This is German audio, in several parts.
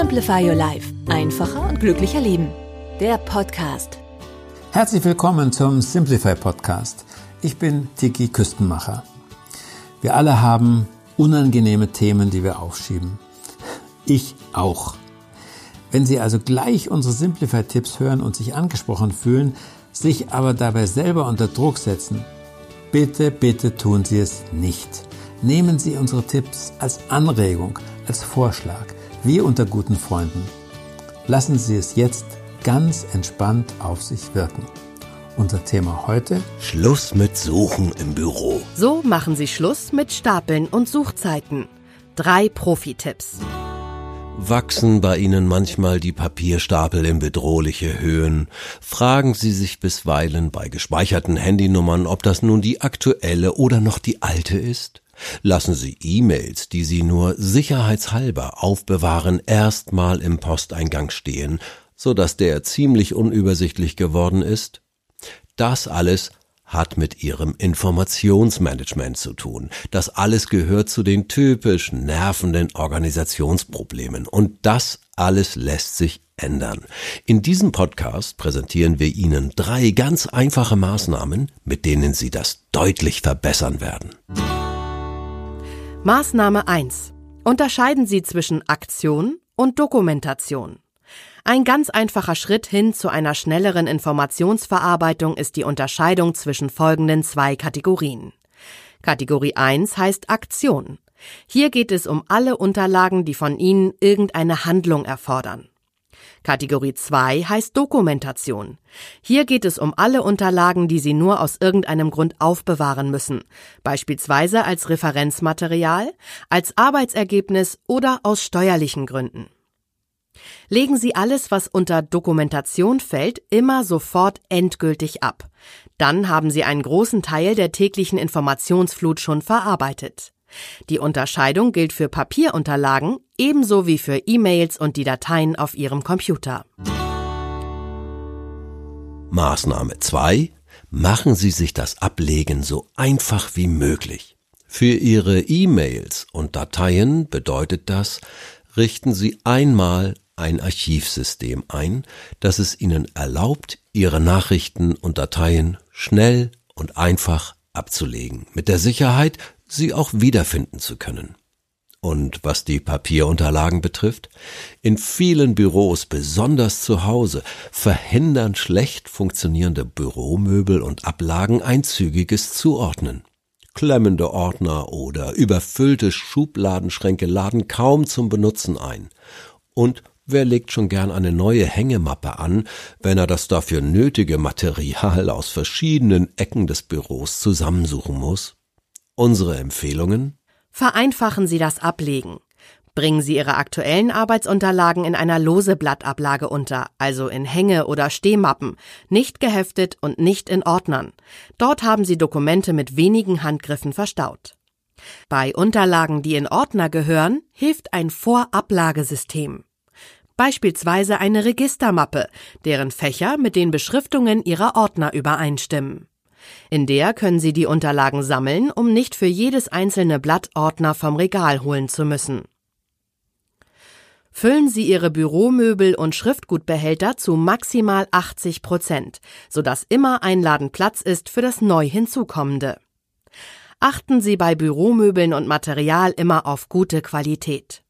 Simplify Your Life. Einfacher und glücklicher Leben. Der Podcast. Herzlich willkommen zum Simplify Podcast. Ich bin Tiki Küstenmacher. Wir alle haben unangenehme Themen, die wir aufschieben. Ich auch. Wenn Sie also gleich unsere Simplify-Tipps hören und sich angesprochen fühlen, sich aber dabei selber unter Druck setzen, bitte, bitte tun Sie es nicht. Nehmen Sie unsere Tipps als Anregung, als Vorschlag, wie unter guten Freunden. Lassen Sie es jetzt ganz entspannt auf sich wirken. Unser Thema heute? Schluss mit Suchen im Büro. So machen Sie Schluss mit Stapeln und Suchzeiten. Drei Profi-Tipps. Wachsen bei Ihnen manchmal die Papierstapel in bedrohliche Höhen? Fragen Sie sich bisweilen bei gespeicherten Handynummern, ob das nun die aktuelle oder noch die alte ist? Lassen Sie E-Mails, die Sie nur sicherheitshalber aufbewahren, erstmal im Posteingang stehen, so dass der ziemlich unübersichtlich geworden ist? Das alles hat mit ihrem Informationsmanagement zu tun. Das alles gehört zu den typisch nervenden Organisationsproblemen. Und das alles lässt sich ändern. In diesem Podcast präsentieren wir Ihnen drei ganz einfache Maßnahmen, mit denen Sie das deutlich verbessern werden. Maßnahme 1. Unterscheiden Sie zwischen Aktion und Dokumentation. Ein ganz einfacher Schritt hin zu einer schnelleren Informationsverarbeitung ist die Unterscheidung zwischen folgenden zwei Kategorien. Kategorie 1 heißt Aktion. Hier geht es um alle Unterlagen, die von Ihnen irgendeine Handlung erfordern. Kategorie 2 heißt Dokumentation. Hier geht es um alle Unterlagen, die Sie nur aus irgendeinem Grund aufbewahren müssen, beispielsweise als Referenzmaterial, als Arbeitsergebnis oder aus steuerlichen Gründen. Legen Sie alles, was unter Dokumentation fällt, immer sofort endgültig ab. Dann haben Sie einen großen Teil der täglichen Informationsflut schon verarbeitet. Die Unterscheidung gilt für Papierunterlagen ebenso wie für E-Mails und die Dateien auf Ihrem Computer. Maßnahme 2. Machen Sie sich das Ablegen so einfach wie möglich. Für Ihre E-Mails und Dateien bedeutet das, richten Sie einmal ein Archivsystem ein, das es Ihnen erlaubt, Ihre Nachrichten und Dateien schnell und einfach abzulegen, mit der Sicherheit, sie auch wiederfinden zu können. Und was die Papierunterlagen betrifft, in vielen Büros, besonders zu Hause, verhindern schlecht funktionierende Büromöbel und Ablagen ein zügiges Zuordnen. Klemmende Ordner oder überfüllte Schubladenschränke laden kaum zum Benutzen ein. Und Wer legt schon gern eine neue Hängemappe an, wenn er das dafür nötige Material aus verschiedenen Ecken des Büros zusammensuchen muss? Unsere Empfehlungen? Vereinfachen Sie das Ablegen. Bringen Sie Ihre aktuellen Arbeitsunterlagen in einer lose Blattablage unter, also in Hänge- oder Stehmappen, nicht geheftet und nicht in Ordnern. Dort haben Sie Dokumente mit wenigen Handgriffen verstaut. Bei Unterlagen, die in Ordner gehören, hilft ein Vorablagesystem beispielsweise eine Registermappe, deren Fächer mit den Beschriftungen Ihrer Ordner übereinstimmen. In der können Sie die Unterlagen sammeln, um nicht für jedes einzelne Blatt Ordner vom Regal holen zu müssen. Füllen Sie Ihre Büromöbel und Schriftgutbehälter zu maximal 80 Prozent, sodass immer ein Laden Platz ist für das neu hinzukommende. Achten Sie bei Büromöbeln und Material immer auf gute Qualität.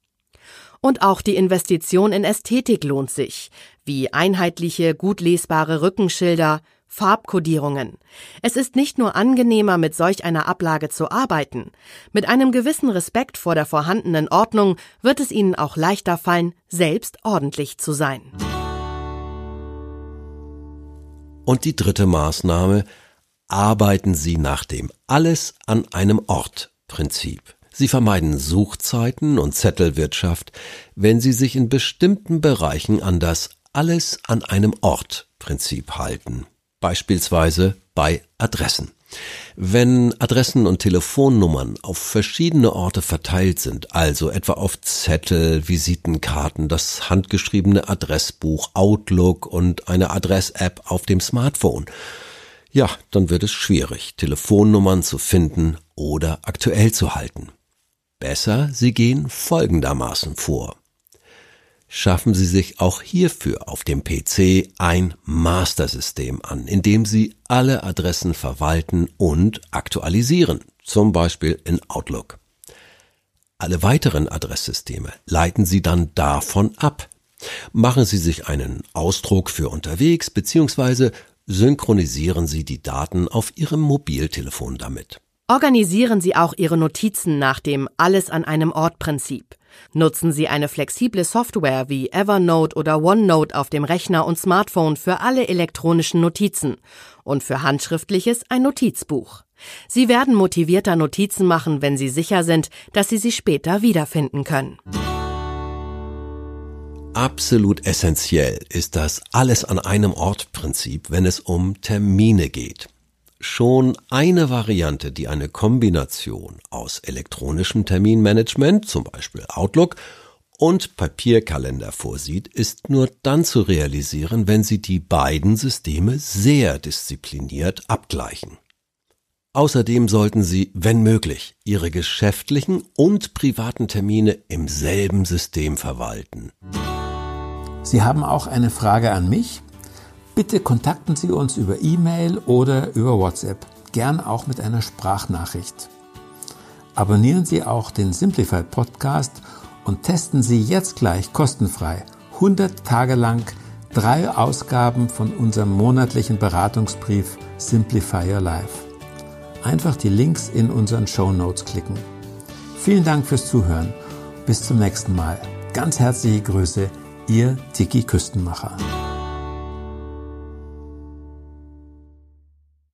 Und auch die Investition in Ästhetik lohnt sich, wie einheitliche, gut lesbare Rückenschilder, Farbkodierungen. Es ist nicht nur angenehmer, mit solch einer Ablage zu arbeiten. Mit einem gewissen Respekt vor der vorhandenen Ordnung wird es Ihnen auch leichter fallen, selbst ordentlich zu sein. Und die dritte Maßnahme, arbeiten Sie nach dem Alles an einem Ort Prinzip. Sie vermeiden Suchzeiten und Zettelwirtschaft, wenn Sie sich in bestimmten Bereichen an das Alles an einem Ort Prinzip halten. Beispielsweise bei Adressen. Wenn Adressen und Telefonnummern auf verschiedene Orte verteilt sind, also etwa auf Zettel, Visitenkarten, das handgeschriebene Adressbuch, Outlook und eine Adress-App auf dem Smartphone, ja, dann wird es schwierig, Telefonnummern zu finden oder aktuell zu halten. Besser, Sie gehen folgendermaßen vor. Schaffen Sie sich auch hierfür auf dem PC ein Master-System an, in dem Sie alle Adressen verwalten und aktualisieren, zum Beispiel in Outlook. Alle weiteren Adresssysteme leiten Sie dann davon ab. Machen Sie sich einen Ausdruck für unterwegs bzw. synchronisieren Sie die Daten auf Ihrem Mobiltelefon damit. Organisieren Sie auch Ihre Notizen nach dem Alles an einem Ort Prinzip. Nutzen Sie eine flexible Software wie Evernote oder OneNote auf dem Rechner und Smartphone für alle elektronischen Notizen und für handschriftliches ein Notizbuch. Sie werden motivierter Notizen machen, wenn Sie sicher sind, dass Sie sie später wiederfinden können. Absolut essentiell ist das Alles an einem Ort Prinzip, wenn es um Termine geht schon eine Variante, die eine Kombination aus elektronischem Terminmanagement, zum Beispiel Outlook, und Papierkalender vorsieht, ist nur dann zu realisieren, wenn Sie die beiden Systeme sehr diszipliniert abgleichen. Außerdem sollten Sie, wenn möglich, Ihre geschäftlichen und privaten Termine im selben System verwalten. Sie haben auch eine Frage an mich? Bitte kontakten Sie uns über E-Mail oder über WhatsApp, gern auch mit einer Sprachnachricht. Abonnieren Sie auch den Simplified Podcast und testen Sie jetzt gleich kostenfrei 100 Tage lang drei Ausgaben von unserem monatlichen Beratungsbrief Simplify Your Life. Einfach die Links in unseren Show Notes klicken. Vielen Dank fürs Zuhören. Bis zum nächsten Mal. Ganz herzliche Grüße, Ihr Tiki Küstenmacher.